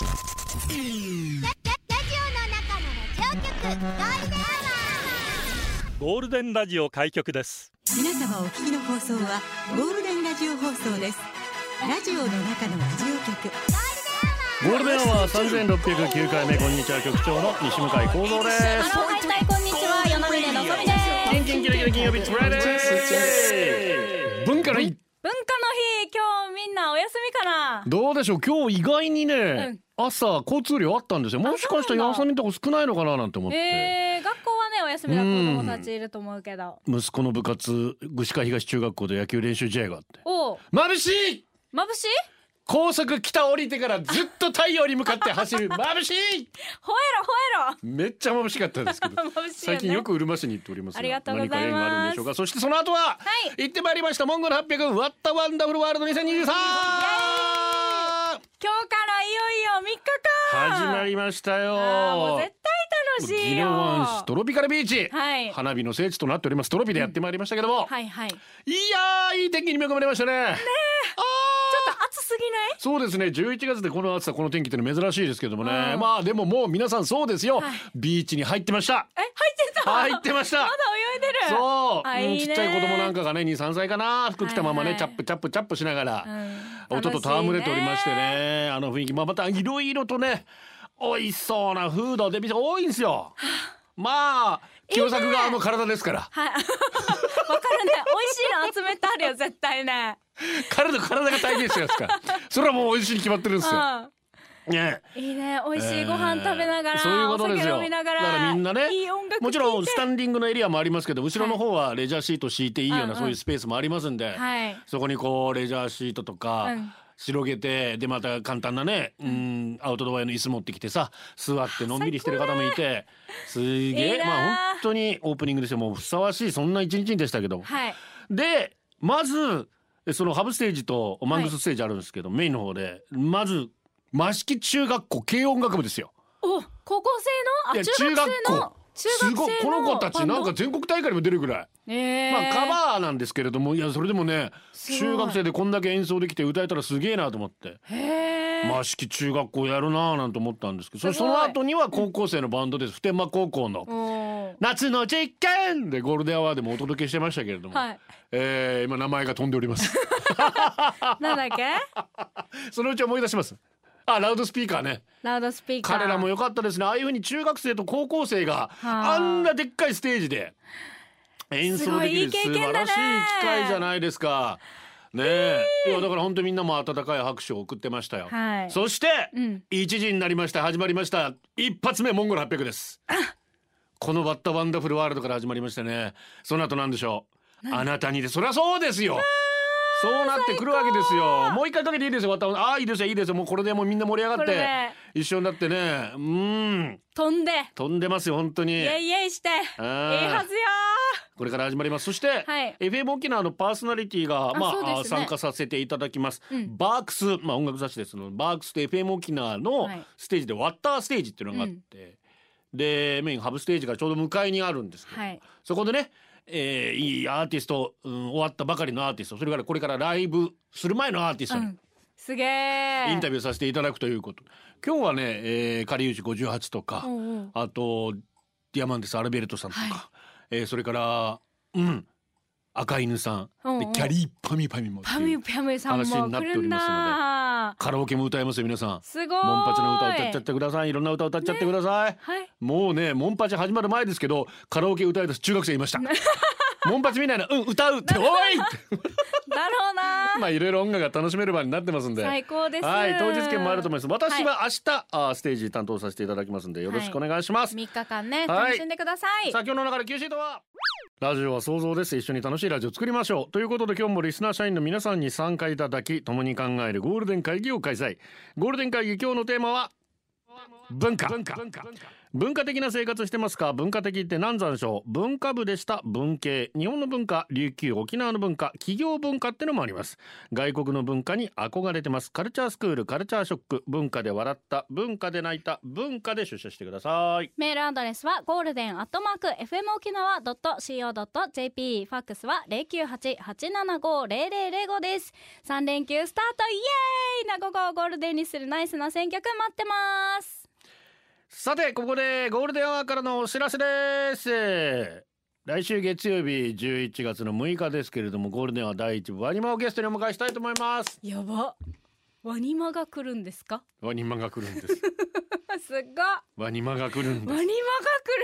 ゴールデンラジオ開局です。皆様お聞きの放送はゴールデンラジオ放送です。ラジオの中のラジオ局。ゴールデンは三千六百九回目こんにちは局長の西向井光三です。はいはいこんにちは与那嶺のぞみです。キンキラキラ金曜日つられです。文化の日文化の日お休みかな。どうでしょう？今日意外にね、うん。朝交通量あったんですよ。もしかしたら休みのとこ少ないのかななんて思って、えー、学校はねお休みの子供たちいると思うけど。息子の部活串川東中学校で野球練習試合があって。おう。眩しい！眩しい？高速北降りてからずっと太陽に向かって走る。眩しい！吠えろ吠えろ！めっちゃ眩しかったですけど。ね。最近よくうるま市に行っておりますがありがとうございます。何か縁があるんでしょうか？そしてその後は、はい。行ってまいりましたモンゴル800ワッタワンダフルワールド2023今日からいよいよ3日間。始まりましたよ。楽しいギよロワン市トロピカルビーチ、はい。花火の聖地となっておりますトロピでやってまいりましたけども、はいはい。ちょっい、やーいい天気に恵まれましたね。ねと暑すぎない？そうですね。11月でこの暑さこの天気ってのは珍しいですけどもね、うん。まあでももう皆さんそうですよ、はい。ビーチに入ってました。え入ってた？入ってました。まだ泳いでる。そう、うんちっちゃい子供なんかがね23歳かな。服着たままね、はいはいチャップチャップチャップしながら、うん。音と戯れておりましてね。あの雰囲気、まあ、またいろいろとね美味しそうなフードで店多いんですよまあ清作側の体ですから。はい。わかるね美味しいの集めてあるよ絶対ね。体体が体現してますか。らそれはもう美味しいに決まってるんですよ、うね。んいいね。美味しいご飯食べながら、そういうことですよ。だからみんなねもちろんスタンンディングのエリアもありますけど後ろの方はレジャーシート敷いていいようなん。そういうスペースもありますんで、はい。そこにこうレジャーシートとか、うん広げてでまた簡単なね、うん、アウトドア用の椅子持ってきてさ座ってのんびりしてる方もいてすげえ。まあ本当にオープニングですよ。もうふさわしいそんな一日でしたけど、はい。でまずそのハブステージとマングスステージあるんですけど、メインの方でまず益城中学校軽音楽部ですよ。お高校生の？あ中学生の？中す学ごい。この子たちなんか全国大会にも出るぐらい。えー、まあカバーなんですけれどもいやそれでもね中学生でこんだけ演奏できて歌えたらすげえなと思って。へー。益城中学校やるなぁなんて思ったんですけどその後には高校生のバンドです。普天間高校のお「夏の実験!」でゴールデンアワーでもお届けしてましたけれども、ーはい。えー今名前が飛んでおります。なんだっけ？そのうち思い出しますあラウドスピーカーね。ラウドスピーカー。彼らも良かったですね。ああいうふうに中学生と高校生がはあ。あんなでっかいステージで演奏できる素晴らしい機会じゃないですか。ねえ。いやだから本当みんなも温かい拍手を送ってましたよ、はい。そして、うん。1時になりました。始まりました。一発目モンゴル800です。このバッタワンダフルワールドから始まりましてね。その後なんでしょう。あなたにでそりゃそうですよそうなってくるわけですよ。もう一回かけていいですよバッタワンああいいですよいいですよ。もうこれでもうみんな盛り上がって一緒になってね。うん。飛んで。飛んでますよ本当に。イエイイエイして。いいはずよこれから始まります。そして、はい。FM 沖縄のパーソナリティがまあ、ね。参加させていただきます、うん。バークスまあ音楽雑誌ですのバークスと FM 沖縄のはい。ステージでワッターステージっていうのがあって、でメインハブステージがちょうど向かいにあるんですけど、はい。そこでね、えーいいアーティスト、うん、終わったばかりのアーティストそれからこれからライブする前のアーティストにうん。すげえインタビューさせていただくということ、今日はね、えー、カリウチ58とか、うんうん。あとディアマンデス・アルベルトさんとか、はい。えーそれからうん赤犬さん、うんうん。でキャリーパミュパミュもパミュパミュさんも話になっておりますので。カラオケも歌えますよ皆さん。すごい。モンパチの歌歌っちゃってください。いろんな歌歌っちゃってください、はい。もうねモンパチ始まる前ですけどカラオケ歌い出す中学生いました。モンパチみたいなうん歌うっておい だろうな まあいろいろ音楽が楽しめる場になってますんで。最高です。はい当日券もあると思います。私は明日、あーステージ担当させていただきますんでよろしくお願いします、3日間ねはい。楽しんでください、さあ今日の流れ Q シートは？ラジオは想像です。一緒に楽しいラジオを作りましょう。ということで今日もリスナー社員の皆さんに参加いただき共に考えるゴールデン会議を開催。ゴールデン会議今日のテーマは文化。文化。文化。文化的な生活してますか？文化的って何なんでしょう？文化部でした。文系。日本の文化。琉球沖縄の文化。企業文化ってのもあります。外国の文化に憧れてます。カルチャースクール。カルチャーショック。文化で笑った。文化で泣いた。文化で出社してください。メールアドレスはゴールデンアットマーク FM 沖縄 .co.jp ファックスは098-875-0005です。3連休スタート。イエーイ！な午後をゴールデンにするナイスな選曲待ってます。さてここでゴールデンアワーからのお知らせです。来週月曜日11月の6日ですけれどもゴールデンは第一部ワニマをゲストにお迎えしたいと思います。やば。ワニマが来るんですか？ワニマが来るんです。すっごワニマが来るんです。ワニマが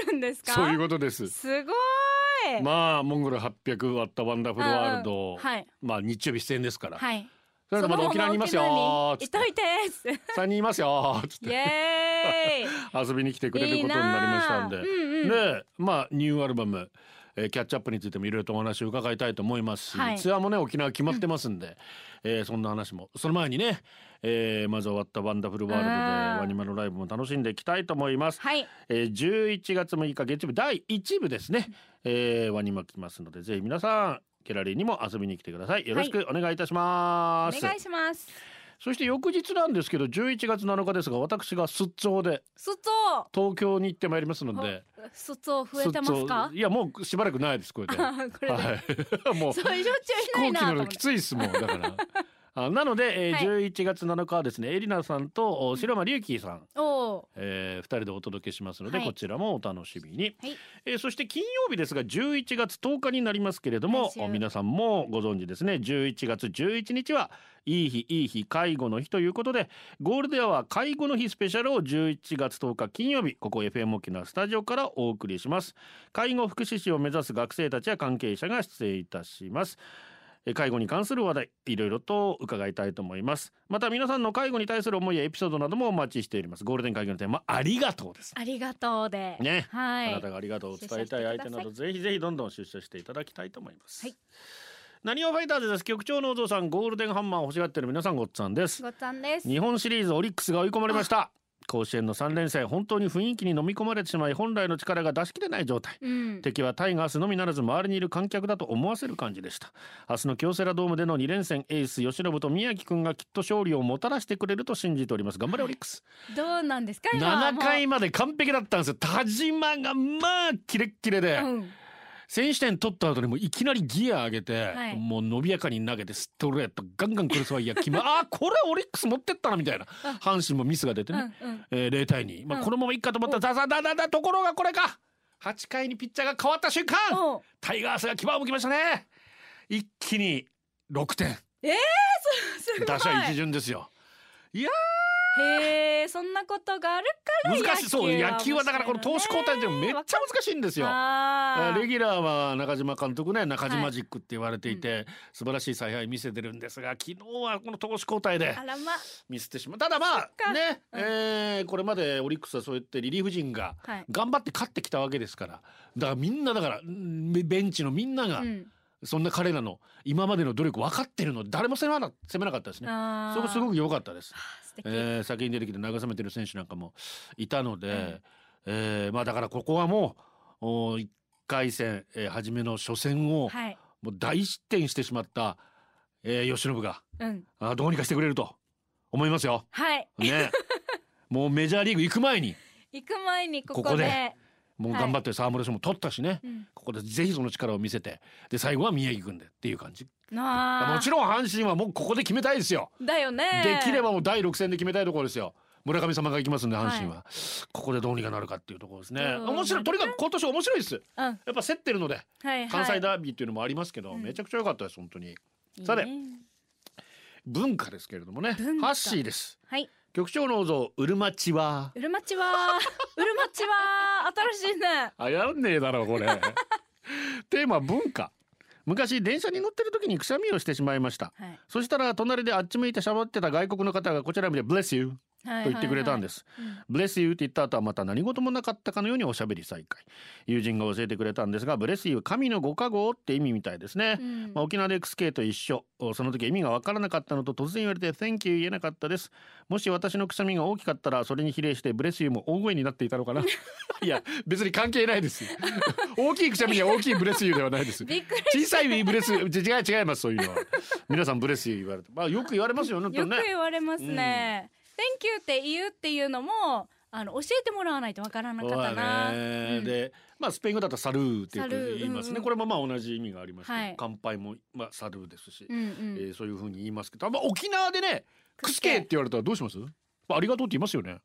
来るんですか？そういうことです。すごい。まあモンゴル800 What a Wonderful World、はい。まあ日曜日出演ですから、はいそれでまだ沖縄にいますよ。いといてーす。3人いますよ。ーつっイて 遊びに来てくれることになりましたんで。いいなあうんうん。でまあニューアルバムえーキャッチアップについてもいろいろとお話を伺いたいと思います。し、はい。ツアーもね沖縄決まってますんで、えーそんな話も。その前にね、えーまず What a Wonderful World でワニマのライブも楽しんでいきたいと思います。はい。えー、11月6日月曜日第1部ですね、えー、ワニマ来ますのでぜひ皆さんギャラリーにも遊びに来てください。よろしくお願いいたしおます、願いします。そして翌日なんですけど11月7日ですが私が出張で卒東京に行ってまいりますので卒増えてますか？いやもうしばらくないですこれではこれで、い。もうそうしょっちゅうきついですもんだからあなので、えーはい。11月7日はですねエリナさんとお白間隆樹さん、おおえー、2人でお届けしますので、はい。こちらもお楽しみに、はい。えーそして金曜日ですが11月10日になりますけれども来週お皆さんもご存知ですね。11月11日はいい日いい日介護の日ということでゴールデンは介護の日スペシャルを11月10日金曜日ここ FM 沖縄スタジオからお送りします。介護福祉士を目指す学生たちや関係者が出演いたします。えー介護に関する話題いろいろと伺いたいと思います。また皆さんの介護に対する思いやエピソードなどもお待ちしております。ゴールデン会議のテーマありがとうです。ありがとうで。ね。はい。あなたがありがとうを伝えたい相手などぜひぜひどんどん出社していただきたいと思います。はい。何をファイターズです。局長のお父さんゴールデンハンマーを欲しがってる皆さんごっつぁんです。ごっつぁんです。日本シリーズオリックスが追い込まれました甲子園の3連戦本当に雰囲気に飲み込まれてしまい本来の力が出し切れない状態。うん。敵はタイガースのみならず周りにいる観客だと思わせる感じでした。明日の京セラドームでの2連戦エース吉信と宮城くんがきっと勝利をもたらしてくれると信じております。頑張れオリックス。どうなんですか今は7もう。回まで完璧だったんですよ。田島がまあキレッキレで、うん先取点取った後にもういきなりギア上げて、はい。もう伸びやかに投げてストレートガンガンクロスファイヤー決めあー これオリックス持ってったなみたいな阪神もミスが出てうんね、うん。えー0対2、まあ、うん。このままいっかと思ったらザザダダダところがこれか。8回にピッチャーが変わった瞬間タイガースが牙を向きましたね。一気に6点。すごい。打者一巡ですよへえそんなことがあるから難しいそう。野球はだからこの投手交代って面めっちゃ難しいんですよ。レギュラーは中島監督ね中島ジックって言われていて、素晴らしい采配見せてるんですが昨日はこの投手交代でミスってしまう。ただまあか。ね、うん。えーこれまでオリックスはそうやってリリーフ陣がはい。頑張って勝ってきたわけですからだからみんなだからんベンチのみんながうんそんな彼らの今までの努力分かってるので誰も攻めな攻めなかったですね。そこすごく良かったです。えー先に出てきて慰めてる選手なんかもいたので、えーまあだからここはもうお1回戦、えー初めの初戦をはい。もう大失点してしまった、えー、吉信がうん。あどうにかしてくれると思いますよ。はい。ね。もうメジャーリーグ行く前に行く前にここでもう頑張って沢村賞も取ったしね、うん。ここでぜひその力を見せて。で最後は宮城君でっていう感じ。もちろん阪神はもうここで決めたいですよ。だよね。できればもう第6戦で決めたいところですよ。村上様が行きますんで阪神は、ここでどうにかなるかっていうところですね。うん面白い。とにかく今年面白いです。うん。やっぱ競ってるのではいはい。関西ダービーっていうのもありますけど、うん。めちゃくちゃ良かったです本当に。いいね。さて文化ですけれどもね。ハッシーです。はい局長の像うるまちは？うるまちは うるまちは新しいねあやんねえだろこれ。テーマ文化。昔電車に乗ってる時にくしゃみをしてしまいました。はいそしたら隣であっち向いてしゃべってた外国の方がこちら見て「Bless you」と言ってくれたんです。ブレスユーって言った後はまた何事もなかったかのようにおしゃべり再開。友人が教えてくれたんですがブレスユー神のご加護って意味みたいですね、うん。まあ、沖縄で XK と一緒。おその時意味がわからなかったのと突然言われて Thank you 言えなかったですもし私のくしゃみが大きかったらそれに比例して bless you も大声になっていたのかな。いや別に関係ないですよ。大きいくしゃみには大きい bless you ではないです。小さい bless you。違う違いますそういうのは。皆さん bless you 言われて。まあよく言われますよね本当よく言われますね、Thank you って言うっていうのもあの教えてもらわないとわからなかったな、ね。うん。でまあスペイン語だと salud って言いますね、うんうん。これもまあ同じ意味がありますけど、はい。乾杯もまあ salud ですし、うんうん。えーそういう風に言いますけど、まあ、沖縄でねクスケ。って言われたらどうします？まあありがとうって言いますよね。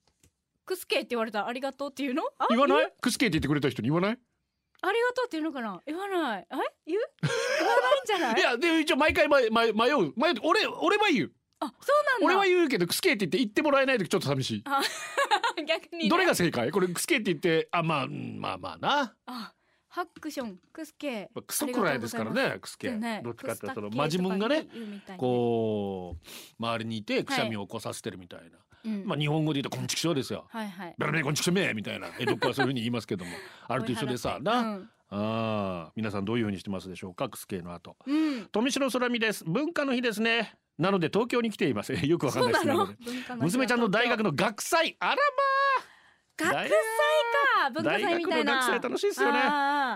クスケって言われたらありがとうっていうの？あ言わない？クスケって言ってくれた人に言わない？ありがとうって言うのかな？言わない？え言う？言わないんじゃない？いやで一応毎回迷う迷う。俺俺は言うあそうなんだ。俺は言うけどクスケって言って言ってもらえない時ちょっと寂しい。逆に、ね、どれが正解？これクスケって言ってあまあうんまあまあな。あハックションクスケ。まあクソくらいですからねクスケ。ねどっちかってそのマジムンがねこう周りにいてくしゃみを起こさせてるみたいな、うん。まあ日本語で言うと「こんちきしょう」ですよ。はいはい。ベラベラこんちきしょめみたいな。江戸っ子はそういうふうに言いますけども。あれと一緒でさな、うん。ああ皆さんどういうふうにしてますでしょうか？クスケの後。うん。富城空美です。文化の日ですねなので東京に来ています。よくわかんないですそうなの？なので文化の日は娘ちゃんの大学の学祭。あら学祭か文化祭みたいな。大学の学祭楽しいですよね。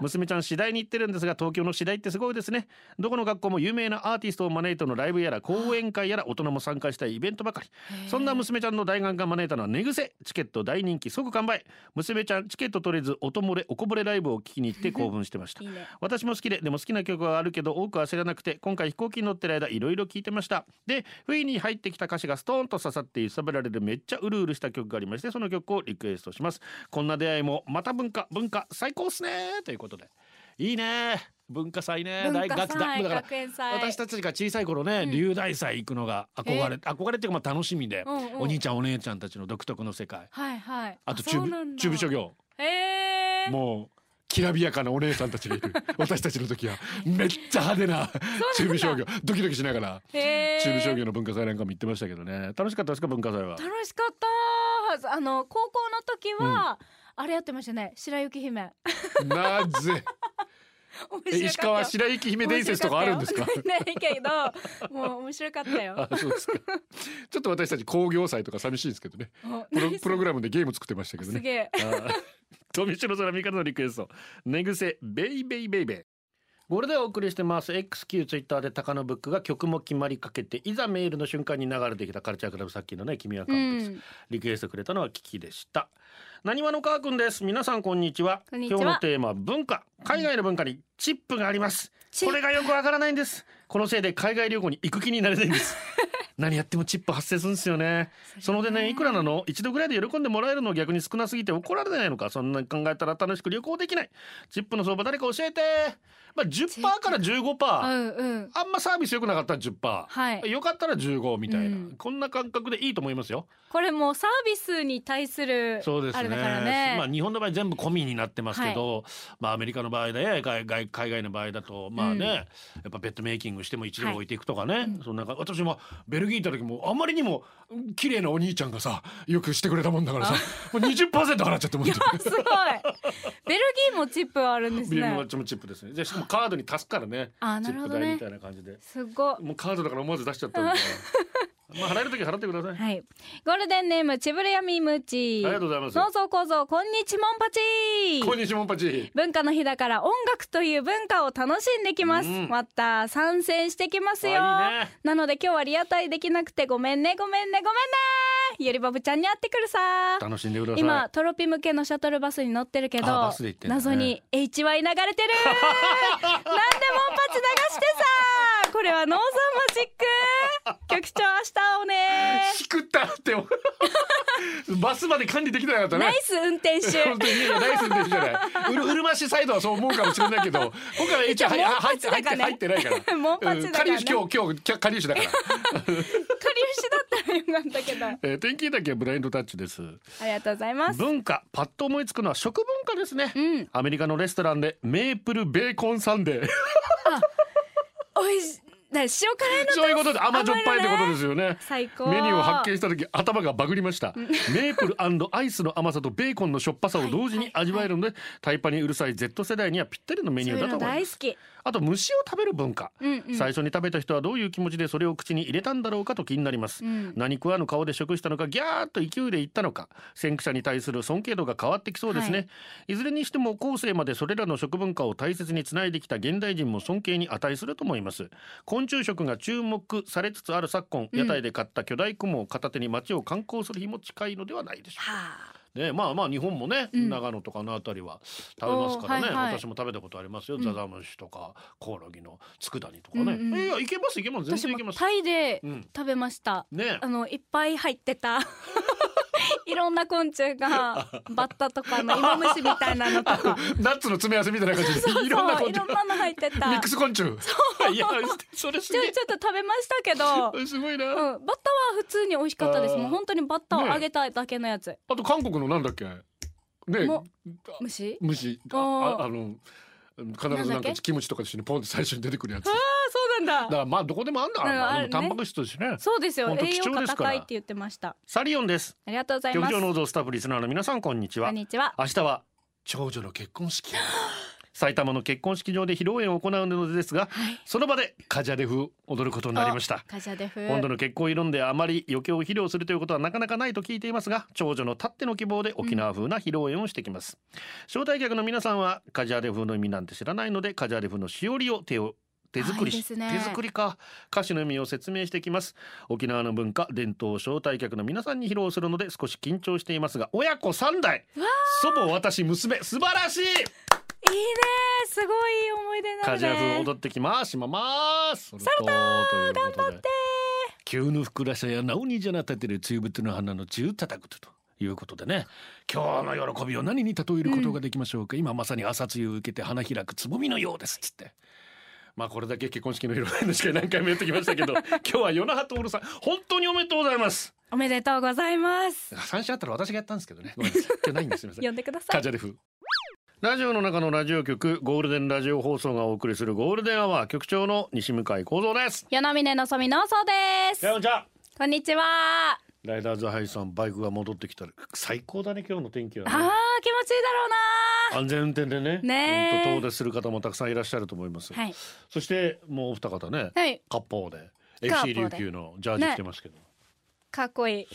娘ちゃん次第に行ってるんですが東京の次第ってすごいですね。どこの学校も有名なアーティストを招いてのライブやら講演会やら大人も参加したいイベントばかり。そんな娘ちゃんの大学が招いたのは寝癖チケット大人気即完売。娘ちゃんチケット取れず音漏れおこぼれライブを聞きに行って興奮してました。いいね。私も好きででも好きな曲はあるけど多くは知らなくて今回飛行機に乗ってる間いろいろ聞いてました。で不意に入ってきた歌詞がストーンと刺さって揺さぶられるめっちゃうるうるした曲がありましてその曲をリクエストします。こんな出会いもまた文化文化最高っすね。ということで。いいね。文化祭ね。大学だ。祭だから私たちが小さい頃ね、うん。龍大祭行くのが憧れ憧れっていうかまあ楽しみで、お兄ちゃんお姉ちゃんたちの独特の世界。はいはい。あと中部中部諸行。もうきらびやかなお姉さんたちがいる。私たちの時はめっちゃ派手な中部商業ドキドキしながら中部商業の文化祭なんかも行ってましたけどね。楽しかったですか文化祭は？楽しかったあの高校の時は、あれやってましたね。白雪姫。なぜ？石川白雪姫伝説とかあるんですか？ないけどもう面白かったよ。あそうですか。ちょっと私たち工業祭とか寂しいですけどね。プロ何プログラムでゲーム作ってましたけどね。すげえ。富城空味方のリクエスト寝癖ベイベイベイベイこれでお送りしてます。XQ ツイッターで高野ブックが曲も決まりかけていざメールの瞬間に流れてきたカルチャークラブさっきのね君はう完璧、ん。リクエストくれたのはキキでした。なにわの川くんです。皆さんこんにちは。今日のテーマは文化。海外の文化にチップがあります。これがよくわからないんです。このせいで海外旅行に行く気になれないんです 何やってもチップ発生するんですよね。そのでねいくらなの？一度ぐらいで喜んでもらえるの逆に少なすぎて怒られないのか。そんなに考えたら楽しく旅行できない。チップの相場誰か教えて。まあ10%から15%うんうん。あんまサービス良くなかったら10%、はい。よかったら15みたいな、うん。こんな感覚でいいと思いますよ。これもうサービスに対するそうですね。ね、まあ日本の場合全部込みになってますけど、まあアメリカの場合で海外海外の場合だとまあね、うん。やっぱベッドメイキングしても一度置いていくとかね、うん。そんなか私もベルギー行った時もあまりにも綺麗なお兄ちゃんがさよくしてくれたもんだからさもう20%払っちゃってもんすごい。ベルギーもチップあるんですビームマッねチもチップですね。でしかもカードに足すからね。あチなるほどね。ップ代みたいな感じで。すご。いもうカードだから思わず出しちゃったんだから まあ払える時は払ってください、はい。ゴールデンネームちぶれやみむちありがとうございます。農造構造こんにちもんぱちこんにちはモンパチ文化の日だから音楽という文化を楽しんできます、うん。また参戦してきますよ。あいいね。なので今日はリアタイできなくてごめんねごめんねごめんねゆりばぶちゃんに会ってくるさ楽しんでください。今トロピ向けのシャトルバスに乗ってるけどね謎に HY 流れてる なんでモンパチ流してさこれはノーザンマジック。局長明日会おうねしくったってバスまで管理できなかったね。ナイス運転手。本当にいやいやナイス運転手じゃない。うるうるま市サイドはそう思うかもしれないけど今回は一応入っ入って入ってないから。モンパチだからね。うん今日今日下流市だから、かりゆしだったらよかったけど。あ えー、天気だけはブラインドタッチです。りがとうございます。文化パッと思いつくのは食文化ですね、うん。アメリカのレストランでメープルベーコンサンデー。おいしだ塩辛いのそういうことで甘じょっぱいってことすですよね。最高。メニューを発見した時頭がバグりました。メープルアイスの甘さとベーコンのしょっぱさを同時に味わえるので、タイパにうるさい Z 世代にはぴったりのメニューだと思います。大好きあと虫を食べる文化、うんうん。最初に食べた人はどういう気持ちでそれを口に入れたんだろうかと気になります、うん。何食わぬ顔で食したのかギャーッと勢いで言ったのか先駆者に対する尊敬度が変わってきそうですね、、はい。ずれにしても後世までそれらの食文化を大切につないできた現代人も尊敬に値すると思います。昆虫食が注目されつつある昨今、うん屋台で買った巨大雲を片手に街を観光する日も近いのではないでしょうか。はあね。まあまあ日本もね、うん。長野とかのあたりは食べますからね、おーはいはい。私も食べたことありますよ、うんザザムシとかコオロギの佃煮とかね、うんうんいやいけますいけます。全然いけます。タイでうん。食べました。ね。あのいっぱい入ってた いろんな昆虫が バッタとかの芋虫みたいなのとか。ナッツの詰め合わせみたいな感じで。そういろんな昆虫。いろんなの入ってた。ミックス昆虫。いやそれすげちょちょっと食べましたけど、えすごいな、うん、バッタは普通に美味しかったです。もう本当にバッタを揚げただけのやつ、あと韓国のなんだっけ？ねも虫？虫。ああの必ずなんんかキムチとか一緒にポンって最初に出てくるやつ。だかあそうなんだ。らまあどこでもあんだからな。タンパク質としてね。そうですよ。本当栄養価貴重ですから。高いって言ってました。サリオンです。ありがとうございます。局長の像スタッフリスナーの皆さんこんにちは。こんにちは。明日は長女の結婚式。埼玉の結婚式場で披露宴を行うのですがはい。その場でカジャレ風踊ることになりました。カジャデフ。今度の結婚を挑んであまり余興を披露するということはなかなかないと聞いていますが長女のたっての希望で沖縄風な披露宴をしてきます、招待客の皆さんはカジャレ風の意味なんて知らないのでカジャレ風のしおりを手を手作りし、あいね。手作りか歌詞の意味を説明してきます。沖縄の文化伝統を招待客の皆さんに披露するので少し緊張していますが親子3代。祖母私娘。素晴らしい。いいね。すごいいい思い出になるカジャレ風ね踊ってきますしまます。それとということで急のふくらさやなおにじゃな立てるつゆぶての花の中叩くということでね。今日の喜びを何に例えることができましょうか、今まさに朝露を受けて花開くつぼみのようです。っつってまあこれだけ結婚式の色々しか何回も言ってきましたけど 今日は与那覇徹さん本当におめでとうございます。おめでとうございます。三振あったら私がやったんですけどね。ごめんなさい。今日ないんです。すみません。呼んでください。かぎやで風ラジオの中のラジオ局ゴールデンラジオ放送がお送りするゴールデンアワー局長の西向幸三です。与那嶺のぞみのそうです。こんにちはこんにちはライダーズハイさんバイクが戻ってきたら最高だね今日の天気はあーね気持ちいいだろうな安全運転でねね遠出する方もたくさんいらっしゃると思います、はい。そしてもうお二方ねはい。割烹で FC で。琉球のジャージ着てますけど、かっこいい。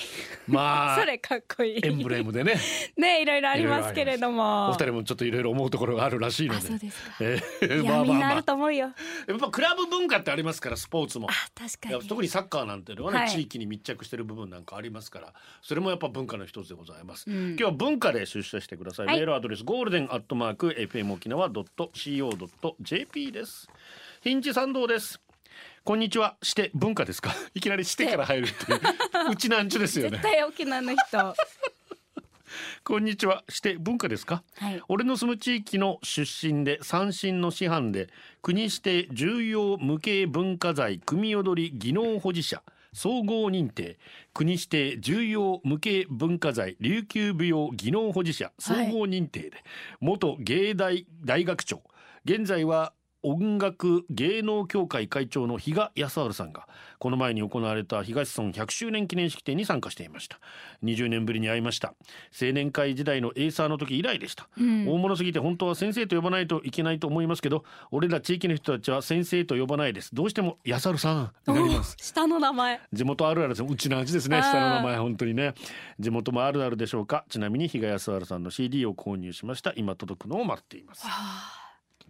まあ それかっこいい。エンブレムでね。ねいろいろありますけれども。お二人もちょっといろいろ思うところがあるらしいので。あそうですか。えーまあまあると思うよ。やっぱクラブ文化ってありますからスポーツも。あ確かに。特にサッカーなんていうのはね、はい。地域に密着してる部分なんかありますからそれもやっぱ文化の一つでございます、うん。今日は文化で出社してください、はい。メールアドレスゴールデンアットマーク FM 沖縄 .co.jp です。ヒンチ参道です？こんにちは。して文化ですか？いきなりしてから入るっていう。うちなんちゅですよね。絶対沖縄の人。は こんにちは。して文化ですか？い。俺の住む地域の出身で三振の師範で国指定重要無形文化財組踊り技能保持者総合認定。国指定重要無形文化財琉球舞踊技能保持者総合認定で、元芸大大学長。現在は音楽芸能協会会長の比嘉康治さんがこの前に行われた東村100周年記念式典に参加していました。20年ぶりに会いました。青年会時代のエイサーの時以来でした、うん。大物すぎて本当は先生と呼ばないといけないと思いますけど俺ら地域の人たちは先生と呼ばないです。どうしても安治さんになります。お下の名前。地元あるあるです。うちの味ですね。下の名前本当にね。地元もあるあるでしょうか。ちなみに比嘉康治さんの CD を購入しました。今届くのを待っています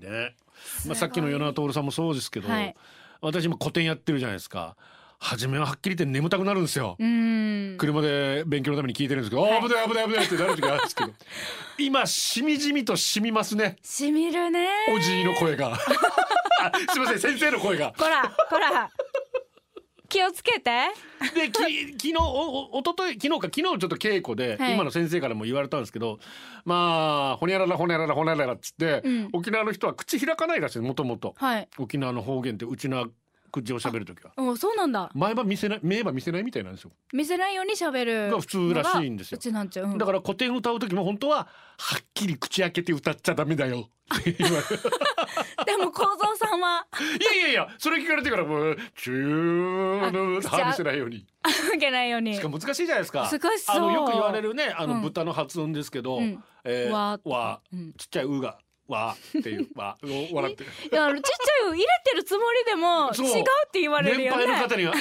ね。まあさっきの与那徹さんもそうですけど、はい。私も古典やってるじゃないですか。初めははっきり言って眠たくなるんですよ、うん。車で勉強のために聞いてるんですけど、はい危ない危ない危ないってなる時があるんですけど。今しみじみとしみますね。しみるねおじいの声が。あすいません先生の声が。こらこら気をつけて。でき 昨日おおおととい昨日か昨日ちょっと稽古で、はい。今の先生からも言われたんですけどまあほにゃららほにゃららほにゃららっつって、うん。沖縄の人は口開かないらしいもともと。はい。沖縄の方言ってうちな口を喋る時は。おそうなんだ。前歯見せない目歯見せないみたいなんですよ。見せないように喋る。が普通らしいんですよ。うちなんちゃう、うん。だから古典歌う時も本当ははっきり口開けて歌っちゃダメだよ。でも幸三さんは。いやいやいやそれ聞かれてからもうチューの歯見せないようにいけないようにしかも難しいじゃないですか難しそうあのよく言われるねあのうん豚の発音ですけど、うんえー、わーわうんちっちゃい「う」が「わ」っていう「わ」を笑って。るいやあのちっちゃいを入れてるつもりでも違うって言われる年よね。配の方には「え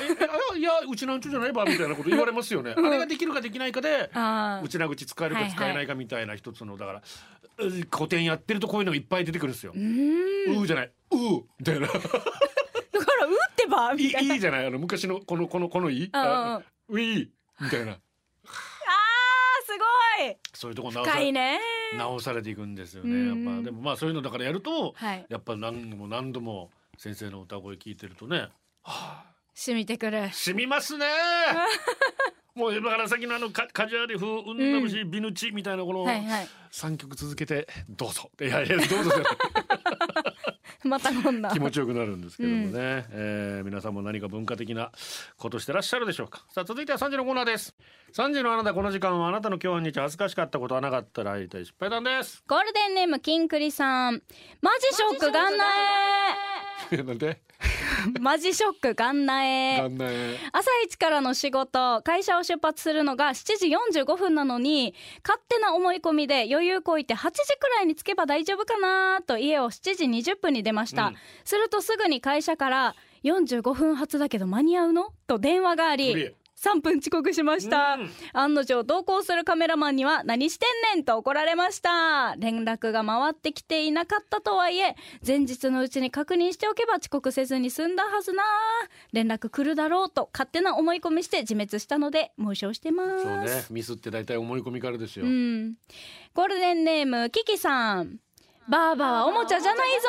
あいやうちなんちゅうじゃないば」みたいなこと言われますよね、あれができるかできないかであうちな口使えるか使えないかみたいな一つのだからう古典やってるとこういうのがいっぱい出てくるんですよ。う。じゃない、うーみたいな。だから打ってばいいみたいな。いいじゃない、あの昔のこのこのこのいい？うんうんうん。あウィーみたいな。あーすごい。そういうとこ深いね直されていくんですよね、うん。やっぱでもまあそういうのだからやるとはい。やっぱ何度も何度も先生の歌声聞いてるとね。染みてくる。染みますね。もうだからさっきのあのカカジュアル風ウンナムシ、ビヌチみたいなこの三曲続けてどうぞ。いやいやどうぞ またこんな気持ちよくなるんですけどもね、えー皆さんも何か文化的なことしてらっしゃるでしょうか。さあ続いては3時のコーナーです。3時のあなたこの時間はあなたの今日日恥ずかしかったことはなかったら会いたい失敗談です。ゴールデンネームキンクリさん。マジショックガンナなんで？エ マジショックガンナエ。んない朝一からの仕事会社を出発するのが7時45分なのに勝手な思い込みで余裕こいて8時くらいに着けば大丈夫かなと家を7時20分に出ました、うん。するとすぐに会社から45分発だけど間に合うの？と電話があり3分遅刻しました、うん。案の定同行するカメラマンには何してんねんと怒られました。連絡が回ってきていなかったとはいえ前日のうちに確認しておけば遅刻せずに済んだはずな。連絡来るだろうと勝手な思い込みして自滅したので無償してます。そうね。ミスって大体思い込みからですよ、うん。ゴールデンネームキキさん。バーバはおもちゃじゃないぞ。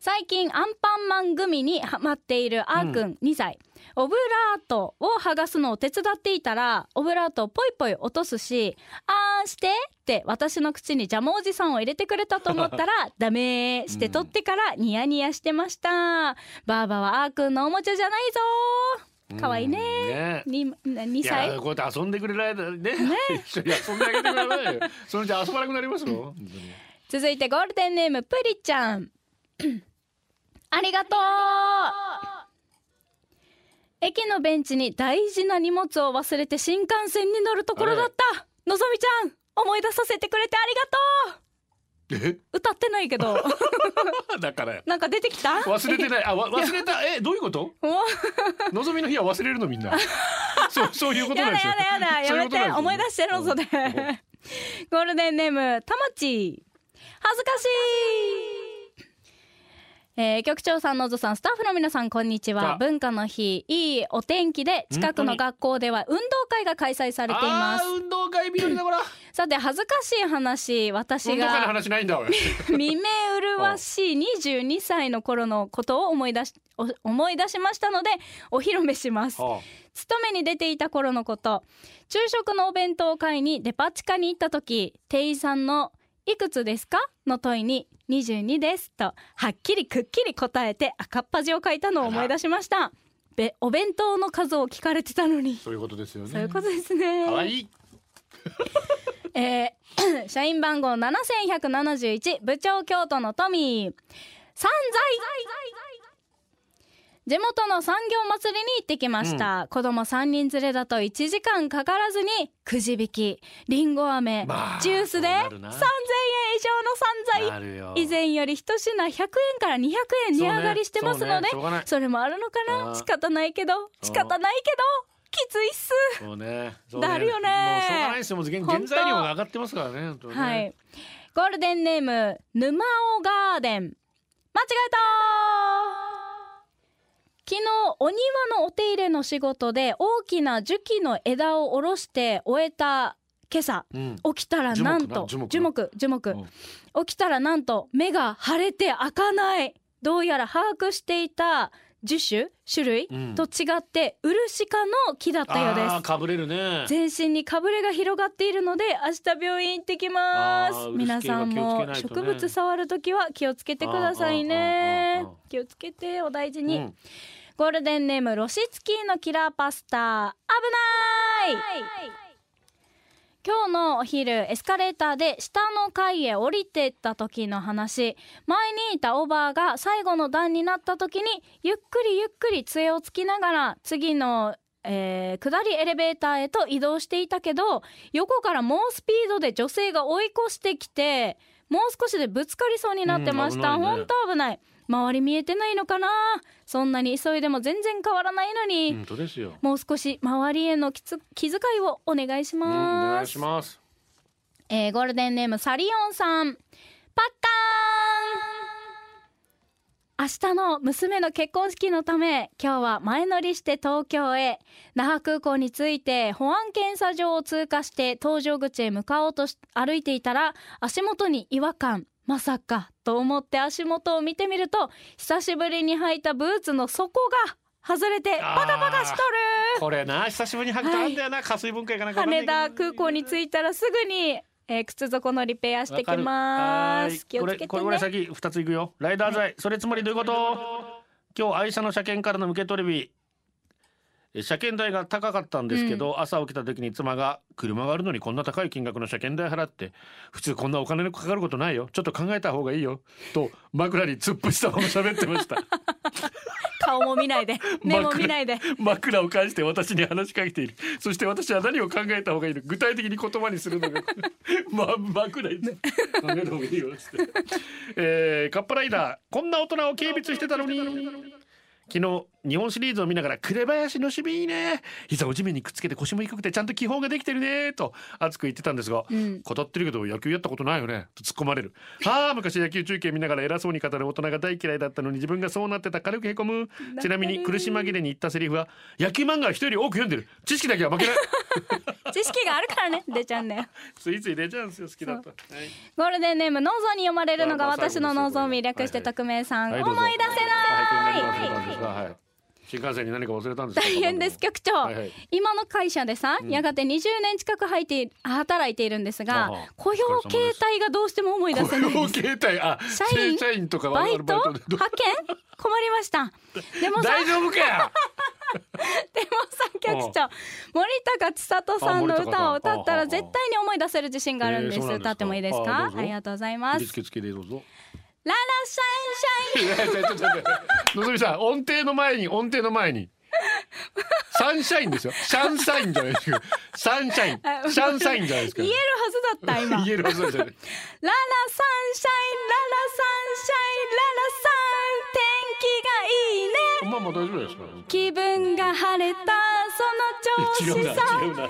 最近アンパンマングミにハマっているあーくん。2歳、オブラートを剥がすのを手伝っていたらオブラートをポイポイ落とすしあーしてって私の口にジャムおじさんを入れてくれたと思ったら ダメーして取ってからニヤニヤしてました、バーバはあーくんのおもちゃじゃないぞかわいいね。ね。に2い歳。やこうやって遊んでくれないでね。一緒に遊んであげてくださいよ。そのうち遊ばなくなりますよ。続いてゴールデンネームプリちゃん。ありがとう駅のベンチに大事な荷物を忘れて新幹線に乗るところだった。のぞみちゃん思い出させてくれてありがとう。え？歌ってないけど。だから。よなんか出てきた？忘れてない。あわ忘れた？えどういうこと？もう望みの日は忘れるのみんな。そうそういうことやだやだやだ。やめて。思い出してるのそれうん。ゴールデンネームたまち。恥ずかしいえー局長さんのぞさんスタッフの皆さんこんにちは。文化の日いいお天気で近くの学校では運動会が開催されています。運動会日和だから。さて恥ずかしい話私運動会のが話ないんだ 未明麗しい 22歳の頃のことを思い出しお思い出しましたのでお披露目します。は勤めに出ていた頃のこと。昼食のお弁当を買いにデパ地下に行った時店員さんの「いくつですか?」の問いに「22です」とはっきりくっきり答えて赤っ端を書いたのを思い出しました。べお弁当の数を聞かれてたのに。そういうことですよね。そういうことですね。可愛い。えー 社員番号7171部長京都のトミー散財地元の産業祭りに行ってきました、子供3人連れだと1時間かからずにくじ引きりんご飴、まあジュースで3000円以上の散財以前より一品100円から200円値上がりしてますのでそうねそうねそれもあるのかな？仕方ないけど仕方ないけどきついっす。そうね。そうなるよね。もうしょうがないですよ。もう原材料が上がってますからねね。はい。ゴールデンネーム、沼尾ガーデン。間違えた昨日、お庭のお手入れの仕事で大きな樹木の枝を下ろして終えた今朝、うん。起きたらなんと、樹木な樹木、樹木。うん。起きたらなんと目が腫れて開かない。どうやら把握していた樹種種類、うん。と違って、ウルシ科の木だったようです。かぶれるね。全身にかぶれが広がっているので明日病院行ってきます。皆さんも植物触るときは気をつけてくださいね。気をつけてお大事に、うん。ゴールデンネームロシツキーのキラーパスタ。危ない今日のお昼エスカレーターで下の階へ降りてった時の話。前にいたおばあが最後の段になった時にゆっくりゆっくり杖をつきながら次の、えー下りエレベーターへと移動していたけど横から猛スピードで女性が追い越してきてもう少しでぶつかりそうになってました、うんね。本当危ない周り見えてないのかな？そんなに急いでも全然変わらないのに、本当ですよ。もう少し周りへの気つ気遣いをお願いしうんお願います。します。えーゴールデンネームサリオンさん。パッカーン。明日の娘の結婚式のため今日は前乗りして東京へ。那覇空港に着いて保安検査場を通過して搭乗口へ向かおうとし歩いていたら足元に違和感まさかと思って足元を見てみると久しぶりに履いたブーツの底が外れてパタパタしとる。これな久しぶりに履くとあんだよな、加水文化やかなんか羽田空港に着いたらすぐに、えー靴底のリペアしてきます。気をつけてね。これこれ先二ついくよ。ライダー剤、それつまりどういうこと？今日愛車の車検からの受け取り日。え車検代が高かったんですけど、朝起きた時に妻が車があるのにこんな高い金額の車検代払って普通こんなお金のかかることないよ。ちょっと考えた方がいいよ。と枕に突っ伏したまま喋ってました。顔も見ないで。目も見ないで。枕を返して私に話しかけている。そして私は何を考えた方がいいの？具体的に言葉にするのが。ま枕に考えた方がいいよ。って、えー、カッパライダーこんな大人を軽蔑してたのに昨日日本シリーズを見ながら紅林の守備いいね膝を地面にくっつけて腰も低くてちゃんと基本ができてるねと熱く言ってたんですが、うん。語ってるけど野球やったことないよね？と突っ込まれる。はあ昔野球中継見ながら偉そうに語る大人が大嫌いだったのに自分がそうなってた軽くへこむ。ちなみに苦し紛れに言ったセリフは野球漫画は人より多く読んでる。知識だけは負けない。知識があるからね出ちゃうんだよついつい出ちゃうんですよ好きだった、はい。ゴールデンネームノーゾーに読まれるのが私のノーゾー最後ですよ略して匿名さん、はい。どうぞ思い出せない、はい何か忘れたんですか？はい。新幹線に何か忘れたんですか？大変です局長、はいはい。今の会社でさ、うん。やがて20年近く入ってい働いているんですがああ雇用形態がどうしても思い出せない雇用形態？あ 社員？正社員とかバイト？派遣？困りました。でもさ大丈夫かよ！でもさ局長森高千里さんの歌を歌ったら絶対に思い出せる自信があるんです,、歌ってもいいですあかありがとうございますララシャインシャイン。いやちょっと待ってのぞみさん音程の前に音程の前に。サンシャインですよシャンサインじゃないですかサンシャイン。あシャンサインじゃないですか言えるはずだった今。言えるはずですよねララサンシャインララサンシャインララさん天気がいいね。まあまあ大丈夫ですか。気分が晴れたその調子さ。復活だ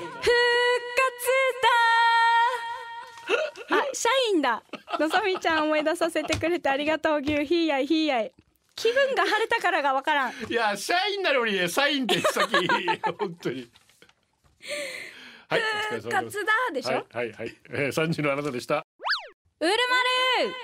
あ社員だ。のぞみちゃん思い出させてくれてありがとう牛ひーやいひーやい。気分が晴れたからがわからん。いや社員なのにサインって先 本当に。はいお疲れ復様です。活だでしょ、はいはいはい、えー、三時のあなたでした。うるまる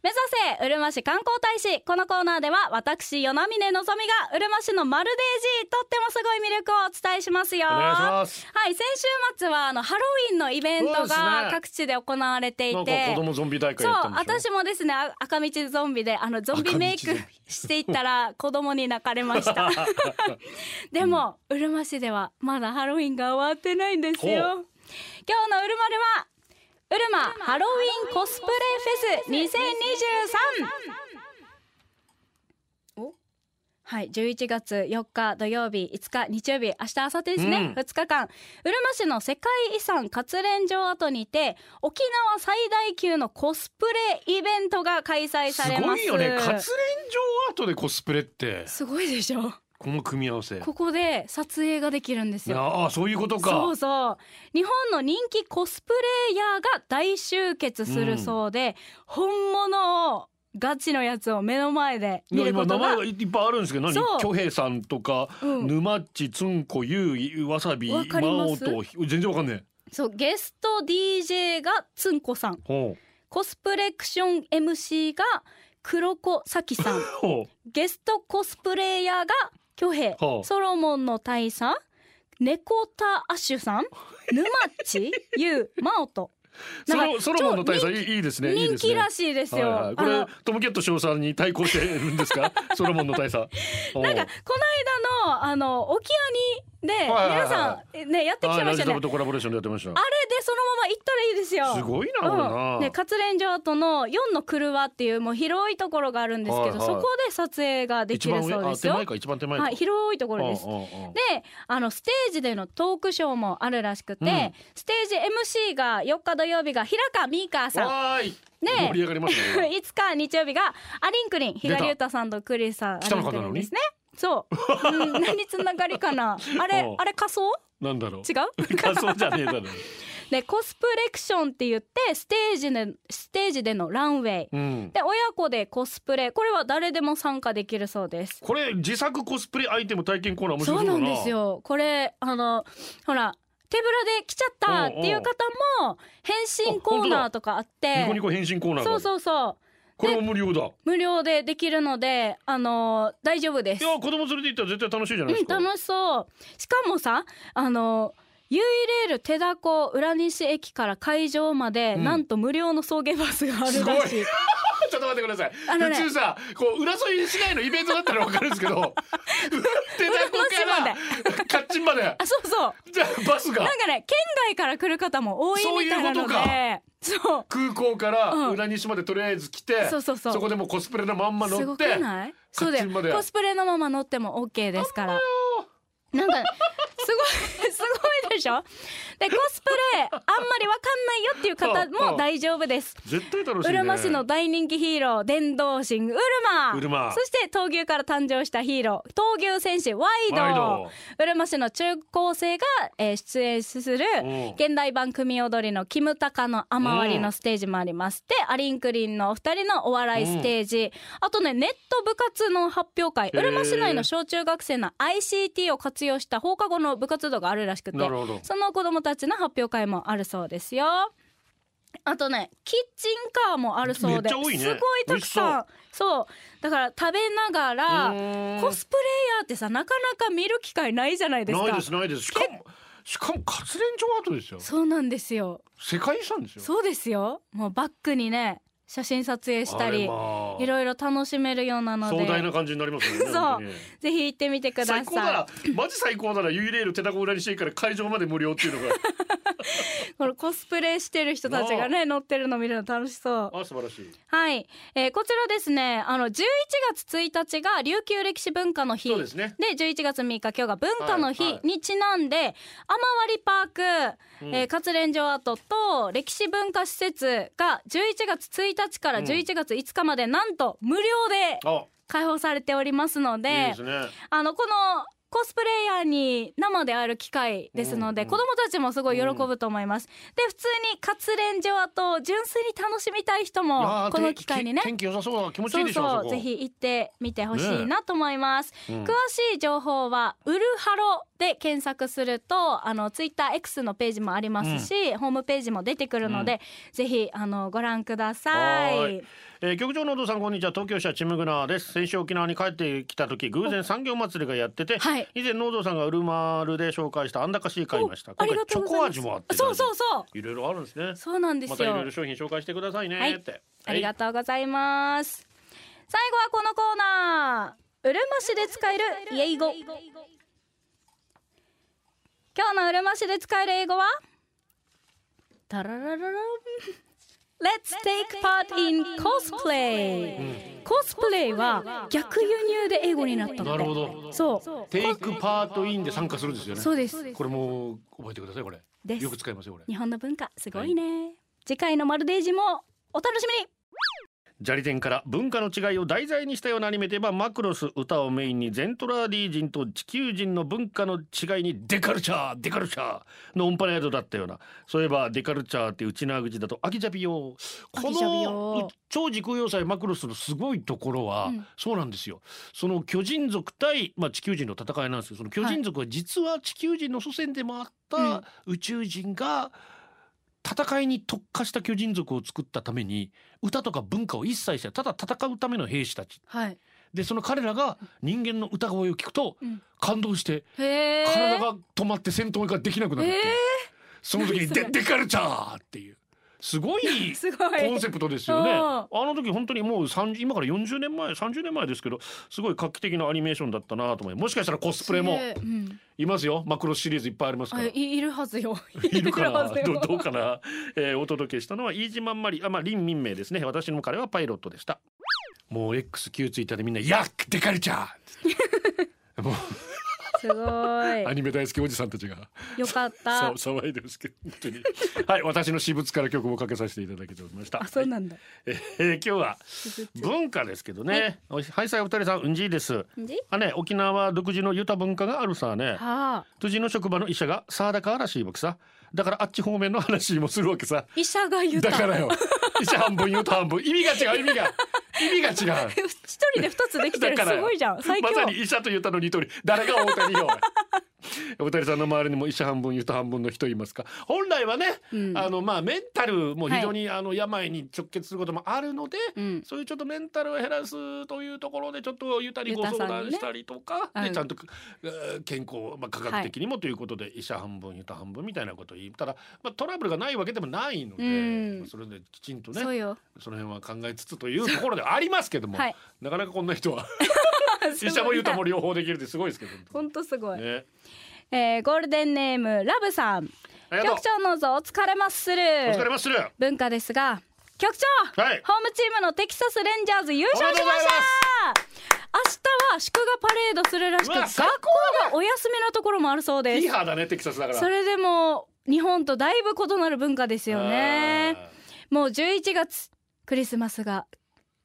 目指せうるま市観光大使このコーナーでは私与那嶺のぞみがうるま市のマルデージとってもすごい魅力をお伝えしますよ。お願いします。はい先週末はあのハロウィンのイベントが各地で行われていて子供ゾンビ大会そうやったんでしょ？私もですねあ赤道ゾンビであのゾンビメイクしていったら子供に泣かれました。でも、うるま市ではまだハロウィンが終わってないんですよ。今日のうるまるはうるまハロウィンコスプレフェス2023お？はい11月4日土曜日5日日曜日明日明後日ですね、うん。2日間。うるま市の世界遺産活連城跡にて沖縄最大級のコスプレイベントが開催されすます。ごいよね。活連城アートでコスプレって。すごいでしょこの組み合わせ。ここで撮影ができるんですよ。ああそういうことか。そうそう。日本の人気コスプレイヤーが大集結するそうで、本物をガチのやつを目の前で見る今ことが名前がいっぱいあるんですけど何？そう。巨平さんとか、うん。沼っちつんこゆうわさびわかりまおますと全然わかんねそうゲスト DJ がつんこさん。コスプレクション MC が黒子さきさん。ゲストコスプレイヤーが巨平、はあソロモンの大佐猫田アッシュさん 沼っちゆうまおと。うソロソロモンの大佐いいですね人気らしいですよ、はいはい、これトムキャット賞さんに対抗してるんですか？ソロモンの大佐。なんかこの間のあの沖合で皆さんねやってきてましたよね。はいラジダブとコラボレーションでやってましたあれでそのまま行ったらいいですよ。すごいなうん、ね活連城跡の4の車っていうもう広いところがあるんですけど、はいはい。そこで撮影ができるそうですよ。あ手前。か一番手前か、はい広いところです。であのステージでのトークショーもあるらしくて、うん。ステージ MC が4日土曜日が平川美香さん。ね。盛り上がりますね。5日日曜日がアリンクリン比嘉龍太さんとクリスさんアリンクリンですねそう、うん、何つながりかな？あれあれ仮装？なんだろう。違う？仮装じゃねえだろ。でコスプレクションって言ってステージでステージでのランウェイ。うん。で親子でコスプレ。これは誰でも参加できるそうです。これ自作コスプレアイテム体験コーナー面白そそううだな。なんですよ。これあのほら手ぶらで来ちゃったっていう方も変身コーナーとかあって。ニコニコ変身コーナーそうるそうそうこれも無料だ。無料でできるのであの大丈夫です。いや子供連れて行ったら絶対楽しいじゃないですか、うん、楽しそう。しかもさあのユイレール手だこ浦西駅から会場まで、うん。なんと無料の送迎バスがあるすごい。ちょっと待ってください、あのね。普通さこう浦添市内のイベントだったらわかるんですけど 手だこからカッチンまで。あそうそう。じゃあバスが。なんかね県外から来る方も多いみたいなのそういうことでそう。空港からうん。浦西までとりあえず来て、そうそうそう。こでもうコスプレのまんます乗ごってくない？そうだカッチンまで。よコスプレのまま乗っても OK ですからなんかすごいすごいでしょ？でコスプレあんまりわかんないよっていう方 うんうんも大丈夫です。絶対楽しい、ね、うるま市の大人気ヒーロー電動神ウルマ。うるまそして闘牛から誕生したヒーロー闘牛戦士ワイド。ワイド。うるま市の中高生が、えー出演するう。ん現代版組踊りのキムタカの雨割りのステージもあります。でアリンクリンのお二人のお笑いステージ。あとねネット部活の発表会。うるま市内の小中学生の ICT を活用した放課後の部活動があるらしくてなるほど。その子供たちの発表会もあるそうですよ。あとねキッチンカーもあるそうでめっちゃ多いね。すごいたくさん。そう。だから食べながらうーん。コスプレイヤーってさなかなか見る機会ないじゃないですか。ないですないです。しかもしかも活連町跡ですよ。そうなんですよ。世界遺産ですよ。そうですよ。もうバックにね写真撮影したりまあ。いろいろ楽しめるようなの壮大なで感じになりますよねそう。ぜひ行ってみてください。最高だな。マジ最高だな。ユイレール手だこ裏にしていいから会場まで無料っていうのが。このコスプレしてる人たちがね乗ってるの見るの楽しそう。あ素晴らしい。はい、えーこちらですね。あの11月1日が琉球歴史文化の日。そうですね。で11月3日今日が文化の日はいはい。にちなんで雨割パーク、うん。えー活連城跡と歴史文化施設が11月1日から11月5日までなんと無料であ。開放されておりますのでいいですね。あのこのコスプレイヤーに生で会える機会ですので、うんうん子供たちもすごい喜ぶと思います、で普通に活連城跡純粋に楽しみたい人もこの機会にね。て天気良さそうだ気持ちいいそうでしょこそうぜひ行ってみてほしいなと思います、うん。詳しい情報は「ウルハロ」で検索するとあのツイッター X のページもありますし、ホームページも出てくるので、ぜひあのご覧くださはいいえー局長のお父さんこんにちは。東京支社チムグナーです。先週沖縄に帰ってきた時偶然産業祭りがやってて、はい。以前農道さんがウルマールで紹介したあんだかしい買いました。おありがチョコ味もあってそうそうそう。いろいろあるんですね。そうなんですよ、またいろいろ商品紹介してくださいねはい。ありがとうございます。最後はこのコーナー。うるま市で使える英語。今日のうるま市で使える英語は？タララララン Let's take part in cosplay、コスプレイは逆輸入で英語になったってなるほど。そう。テイクパートインで参加するんですよね。そうです。これもう覚えてくださいこれ。です。よく使いますよこれ。日本の文化すごいね、次回のマルデージもお楽しみにジャリテンから文化の違いを題材にしたようなアニメといえばマクロス歌をメインにゼントラーディ人と地球人の文化の違いにデカルチャーデカルチャー。のオンパレードだったような。そういえばデカルチャーってうちなーぐちだとアキサミヨーこの超時空要塞マクロスのすごいところは、うん。そうなんですよ。その巨人族対、まあ、地球人の戦いなんですよその巨人族は実は地球人の祖先でもあった宇宙人が、戦いに特化した巨人族を作ったために歌とか文化を一切してただ戦うための兵士たち。はい。でその彼らが人間の歌声を聞くとうん。感動してへえ体が止まって戦闘ができなくなるっていう、えその時にデデカルチャーっていうすごい コンセプトですよね。うん。あの時本当にもう30今から40年前30年前ですけどすごい画期的なアニメーションだったなと思いもしかしたらコスプレもいますよ。マクロスシリーズいっぱいありますから。あいいるはずよ。いるかな？どどうかな、えーお届けしたのは飯島まりあまあ林民名ですね。私の彼はパイロットでした。もう XQ ツイッターでみんな「やっデカルチャー!」もうすごい。アニメ大好きおじさんたちがよかっさた。騒いでますけど本当にはい私の私物から曲をかけさせていただけておりましたあ、そうなんだ。えー今日は文化ですけどねはいさいお二人さんうんじいですんじ。あね沖縄は独自のユタ文化があるさねはあ。辻の職場の医者がサーダカーらしい僕さだからあっち方面の話もするわけさ。医者が言った。だからよ。医者半分言うと半分。意味が違う意味が。意味が違う。一人で二つできてる。だからすごいじゃん。最強。まさに医者と言ったのに一人。誰が大谷よ 大谷さんの周りにも医者半分言うと半分の人いますか？本来はね、うん。あのまあメンタルも非常に、あの病に直結することもあるので、うん。そういうちょっとメンタルを減らすというところでちょっとゆたにご相談したりとか、ねうんでちゃんと、えー健康、まあ、科学的にもということで、医者半分ゆた半分みたいなことを言ったら、まあ、トラブルがないわけでもないので、それできちんとねその辺は考えつつというところではありますけども、はい。なかなかこんな人は 医者も言うとも両方できるってすごいですけど、本当すごい、ね、えーゴールデンネームラブさん。局長のぞお疲れまする。お疲れまする。文化ですが局長、はい。ホームチームのテキサスレンジャーズ優勝しました。明日は祝賀パレードするらしく学校がお休みのところもあるそうです。ヒーハーだねテキサスだから。それでも日本とだいぶ異なる文化ですよね。もう11月クリスマスが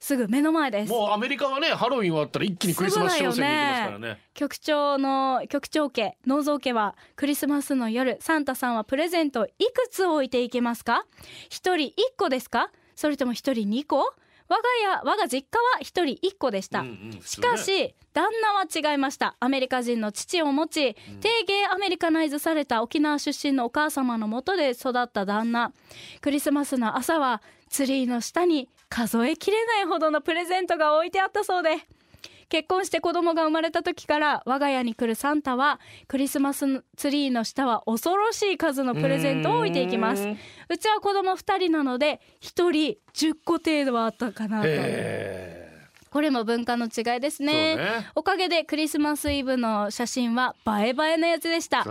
すぐ目の前です。もうアメリカはねハロウィン終わったら一気にクリスマス商戦に行きますからね。局長の局長家農蔵家はクリスマスの夜サンタさんはプレゼントいくつ置いていけますか？一人一個ですか？それとも一人二個？我が家我が実家は一人一個でした、うんうんしかし旦那は違いました。アメリカ人の父を持ち低芸アメリカナイズされた沖縄出身のお母様のもとで育った旦那。クリスマスの朝はツリーの下に数えきれないほどのプレゼントが置いてあったそうで。結婚して子供が生まれた時から我が家に来るサンタはクリスマスツリーの下は恐ろしい数のプレゼントを置いていきます。ううちは子供2人なので1人10個程度はあったかなと。へこれも文化の違いですえねね。おかげでクリスマスイブの写真は映え映えのやつでした。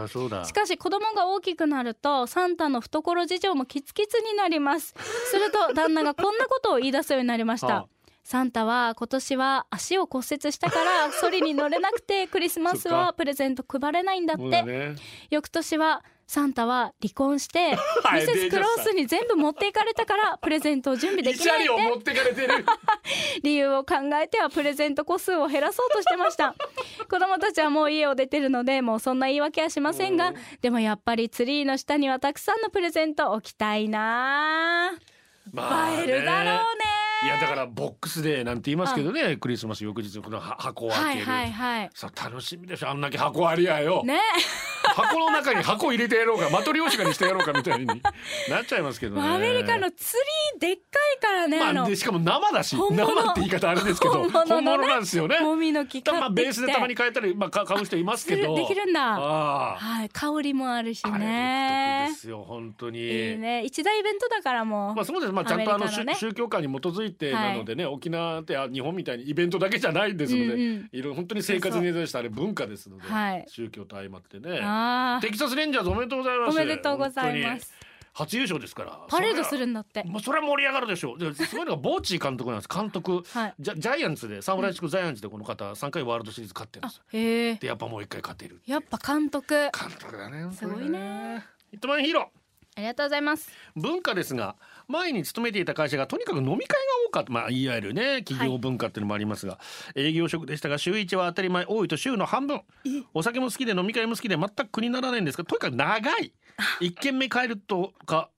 しかし子供が大きくなるとサンタの懐事情もキツキツになります。すると旦那がこんなことを言い出すようになりましはたあサンタは今年は足を骨折したから ソリに乗れなくてクリスマスはプレゼント配れないんだって。ね。翌年はサンタは離婚して はいミセスクロースに全部持っていかれたからプレゼントを準備できないって 理由を考えてはプレゼント個数を減らそうとしてました。子供たちはもう家を出てるのでもうそんな言い訳はしませんがでもやっぱりツリーの下にはたくさんのプレゼント置きたいなまあね。映えるだろうねいやだからボックスでなんて言いますけどねクリスマス翌日このは箱を開ける、はいはいはい。さあ楽しみでしょあんだけ箱ありやよ、ね。箱の中に箱入れてやろうかマトリョーシカにしてやろうかみたいに なっちゃいますけどね。アメリカのツリーでっかいからね、まあ、でしかも生だし生って言い方あれですけど本物なんですよね。もみの木買まあベースでたまに変えたり、まあ、か買う人いますけど。できるんだはい香りもあるしね。ですよ本当に。いいね。一大イベントだからもう、まあそうです。まあちゃんとあのね。宗宗教観に基づいてなのでね、沖縄ってあ日本みたいにイベントだけじゃないですので、うんうん。いろいろ本当に生活に根ざしたあれ文化ですので、はい。宗教と相まってね。あテキサスレンジャーズおめでとうございます。おめでとうございます。初優勝ですから。パレードするるんだって。まあ、それは盛り上がるでしょう。ですごいのがボーチー監督なんです。監督。はい。ジャジャイアンツでサンフランシスコジャイアンツでこの方3回ワールドシリーズ勝ってるんあですでやっぱもう一回勝てるやっぱ監督。監督だね。すごいね。ヒットマンヒーローありがとうございます。文化ですが前に勤めていた会社がとにかく飲み会が多かった。まあいわゆるね企業文化っていうのもありますが、営業職でしたが週1は当たり前多いと週の半分。お酒も好きで飲み会も好きで全く苦にならないんですがとにかく長い。一軒目帰るとか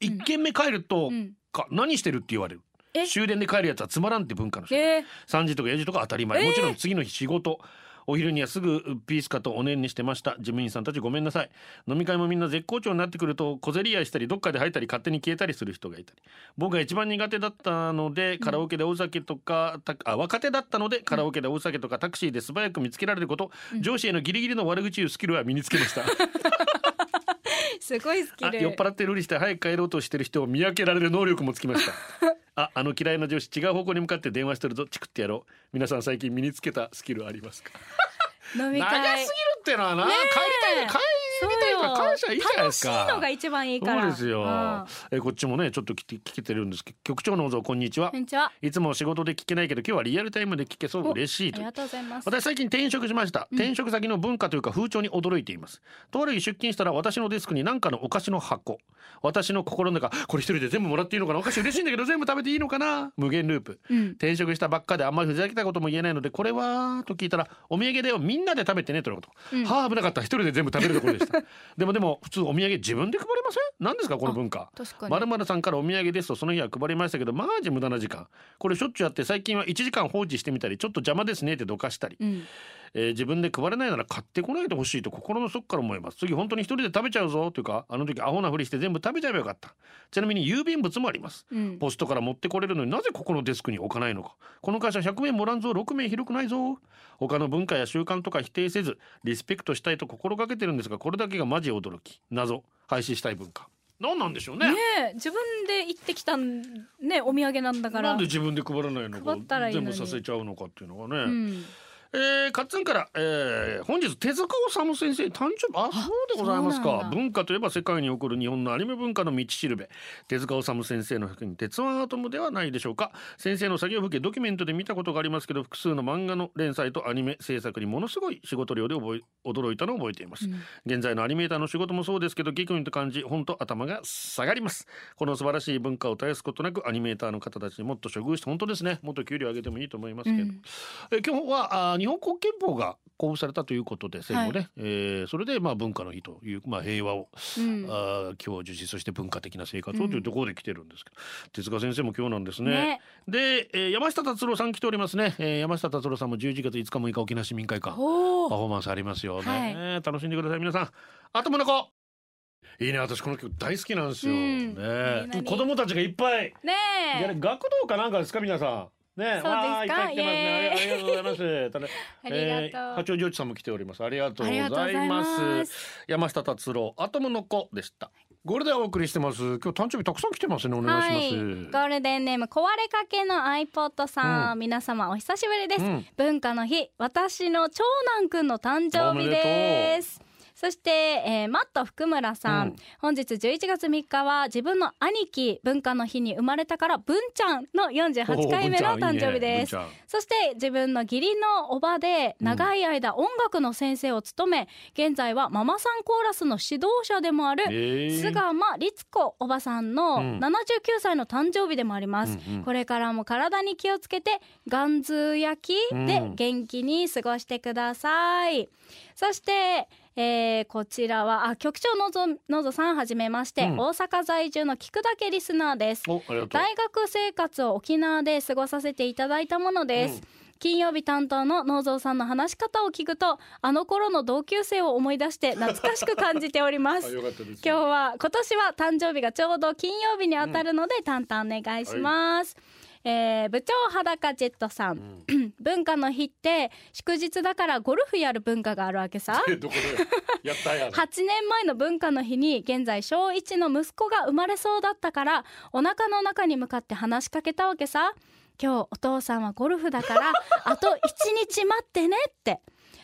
一軒目帰るとうん。か、何してるって言われる。え。終電で帰るやつはつまらんって文化の人。え。ー、3時とか4時とか当たり前、えー。もちろん次の日仕事お昼にはすぐピースかとおねんにしてました。事務員さんたちごめんなさい。飲み会もみんな絶好調になってくると小競り合いしたりどっかで入ったり勝手に消えたりする人がいたり。僕が一番苦手だったのでカラオケでお酒とか、たあ若手だったのでカラオケでお酒とかタクシーで素早く見つけられること、上司へのギリギリの悪口言うスキルは身につけました すごいスキル。あ酔っ払ってるふりして早く帰ろうとしてる人を見分けられる能力もつきました。ああの嫌いな上司違う方向に向かって電話してるぞ。チクってやろう。皆さん最近身につけたスキルありますか？飲み長すぎる会ってのはな、帰りたい帰りたいから感謝いいじゃないですか。楽しいのが一番いいから。そうですよ、うん。えこっちもねちょっと聞けてるんですけど局長のおぞこんにちは。こんにちは。いつも仕事で聞けないけど今日はリアルタイムで聞けそう。嬉しいと。ありがとうございます。私最近転職しました、転職先の文化というか風潮に驚いています。とある日出勤したら私のデスクに何かのお菓子の箱。私の心の中これ一人で全部もらっていいのかな？お菓子嬉しいんだけど全部食べていいのかな？無限ループ。うん。転職したばっかであんまりふざけたことも言えないのでこれはと聞いたらお土産だよ。みんなで食べてねとのこと、うん。はあ危なかった一人で全部食べるところでしたしたでもでも普通お土産自分で配れません？何ですかこの文化。まるまるさんからお土産ですとその日は配りましたけどマジ無駄な時間。これしょっちゅうやって最近は1時間放置してみたりちょっと邪魔ですねってどかしたり、うんえー自分で配れないなら買ってこないでほしいと心の底から思います。次本当に一人で食べちゃうぞ。というかあの時アホなふりして全部食べちゃえばよかった。ちなみに郵便物もあります。うん。ポストから持ってこれるのになぜここのデスクに置かないのか。この会社100名もらんぞ。6名広くないぞ。他の文化や習慣とか否定せずリスペクトしたいと心がけてるんですがこれだけがマジ驚き。謎。廃止したい文化。何なんでしょうね。ねえ自分で行ってきたんねお土産なんだから。なんで自分で配らないのか全に。部させちゃうのかっていうのがね、うんえー、カッツンから、えー、本日手塚治虫先生誕生日。あそうでございますか文化といえば世界に起こる日本のアニメ文化の道しるべ。手塚治虫先生の作品鉄腕アトムではないでしょうか。先生の作業風景ドキュメントで見たことがありますけど複数の漫画の連載とアニメ制作にものすごい仕事量で覚え驚いたのを覚えています、うん。現在のアニメーターの仕事もそうですけどギクンと感じ本当頭が下がります。この素晴らしい文化を絶やすことなくアニメーターの方たちにもっと処遇して本当ですね。もっと給料上げてもいいと思いますけど、うん。え今日は日本国憲法が公布されたということで戦後ね、えーそれでまあ文化の日という、まあ、平和を、うん。あー享受しそして文化的な生活をというところで来てるんですけど、手塚先生も今日なんですね。ね。で、えー山下達郎さん来ておりますね、えー山下達郎さんも11月5日6日沖縄市民会館。パフォーマンスありますよね、は楽しんでください皆さん。あともの子いいね私この曲大好きなんですよ、うん。ね子供たちがいっぱい。ねいやえ学童かなんかですか皆さん。ね、そうですか？いすね。ありがとうございます。た だありがとうえー八王子さんも来ております。ありがとうございざいま。ますす山下達郎、アトムの子でした。ゴールデンお送りしてます。今日誕生日たくさん来てますね。お願いします。はい、ゴールデンネーム壊れかけの iPod さん、う皆様お久しぶりです、うん文化の日私の長男くんの誕生日ですそして、えーマット福村さん、うん。本日11月3日は自分の兄貴文化の日に生まれたから文ちゃんの48回目の誕生日です。ねそして自分の義理のおばで長い間音楽の先生を務め、現在はママさんコーラスの指導者でもある菅間律子おばさんのうん。79歳の誕生日でもあります、うんうん。これからも体に気をつけてガンズ焼きでうん。元気に過ごしてください、そして、えーこちらはあ局長のぞのぞさんはじめまして、うん。大阪在住の菊だけリスナーです。大学生活を沖縄で過ごさせていただいたものです、金曜日担当の農蔵さんの話し方を聞くとあの頃の同級生を思い出して懐かしく感じておりま あすよかったです。今日は今年は誕生日がちょうど金曜日にあたるので、淡々お願いします、えー部長裸ジェットさん、文化の日って祝日だからゴルフやる文化があるわけさ。えどこで？やったや。8年前の文化の日に現在小1の息子が生まれそうだったからお腹の中に向かって話しかけたわけさ。今日お父さんはゴルフだからあと1日待ってねって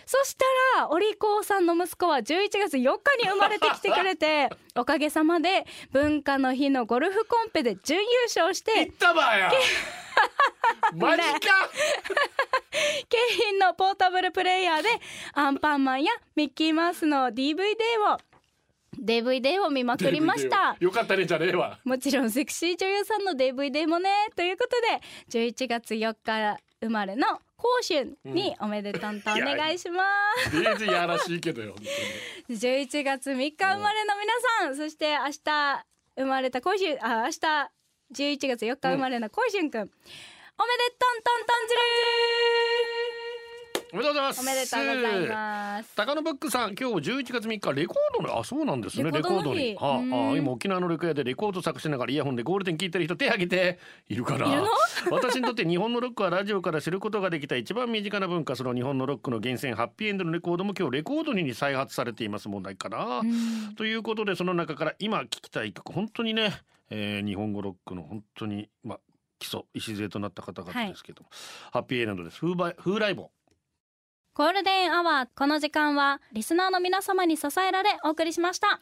そしたらお利口さんの息子は11月4日に生まれてきてくれて おかげさまで文化の日のゴルフコンペで準優勝して行ったばや。マジか。景品のポータブルプレイヤーでアンパンマンやミッキーマウスの DVD を DVD を見まくりました。よかったねじゃねえわ。もちろんセクシー女優さんの DVD もねということで11月4日生まれの甲春におめでとんとお願いします、デイズやらしいけどよ。本当に11月3日生まれの皆さんそして明日生まれた甲春あ明日11月4日生まれの甲春くん、おめでとんとんとんずるおめでとうございます。おめでとうございます。高野ブックさん今日11月3日レコードのあそうなんですねレコードに、はあうん。ああ今沖縄のレコヤでレコード作しながらイヤホンでゴールデン聞いてる人手挙げているかないるの？私にとって日本のロックはラジオから知ることができた一番身近な文化その日本のロックの源泉ハッピーエンドのレコードも今日レコードに再発されています問題かな、うん。ということでその中から今聞きたい曲本当にね、えー日本語ロックの本当にまあ基礎礎となった方々ですけども、ハッピーエンドです。風来坊ゴールデンアワーこの時間はリスナーの皆様に支えられお送りしました。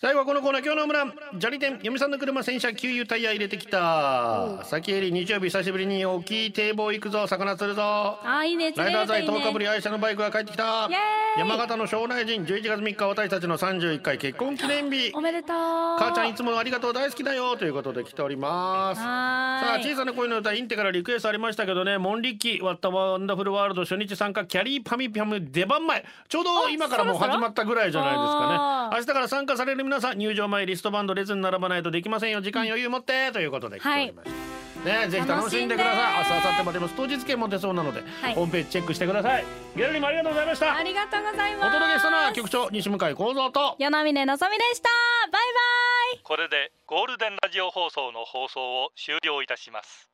最後はこのコーナー今日の村砂利店嫁さんの車洗車給油タイヤ入れてきた。先襟日曜日久しぶりに大きい堤防行くぞ。魚釣るぞ。あーいいね釣ライダー剤れるといいね10日ぶり愛車のバイクが帰ってきた。山形の庄内人11月3日私たちの31回結婚記念日。おめでとう。母ちゃんいつもありがとう大好きだよ。ということで来ております。さあ小さな恋の歌インテからリクエストありましたけどね。モンリッキーワッタワンダフルワールド初日参加キャリーパミピャム出番前。ちょうど今からもう始まったぐらいじゃないですかね。明日から参加される皆さん入場前リストバンド列に並ばないとできませんよ。時間余裕持って。ということで来ておりました、ねぜひ楽しんでください。明日明後日までの当日券も出そうなので、はい。ホームページチェックしてください。ギャラリーもありがとうございました。ありがとうございます。お届けしたのは局長西向幸三と与那嶺のぞみでした。バイバイ。これでゴールデンラジオ放送の放送を終了いたします